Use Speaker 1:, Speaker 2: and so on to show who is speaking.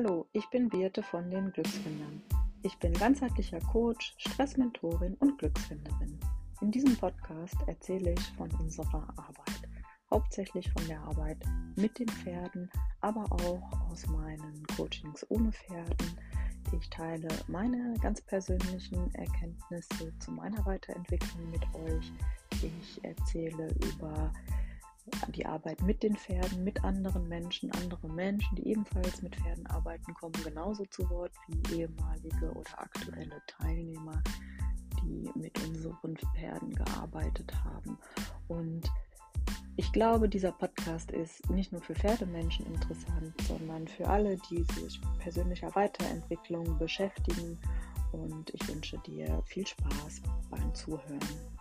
Speaker 1: Hallo, ich bin Birte von den Glücksfindern. Ich bin ganzheitlicher Coach, Stressmentorin und Glücksfinderin. In diesem Podcast erzähle ich von unserer Arbeit, hauptsächlich von der Arbeit mit den Pferden, aber auch aus meinen Coachings ohne Pferden. Ich teile meine ganz persönlichen Erkenntnisse zu meiner Weiterentwicklung mit euch. Ich erzähle über die Arbeit mit den Pferden, mit anderen Menschen, andere Menschen, die ebenfalls mit Pferden arbeiten, kommen genauso zu Wort wie ehemalige oder aktuelle Teilnehmer, die mit unseren Pferden gearbeitet haben. Und ich glaube, dieser Podcast ist nicht nur für Pferdemenschen interessant, sondern für alle, die sich persönlicher Weiterentwicklung beschäftigen. Und ich wünsche dir viel Spaß beim Zuhören.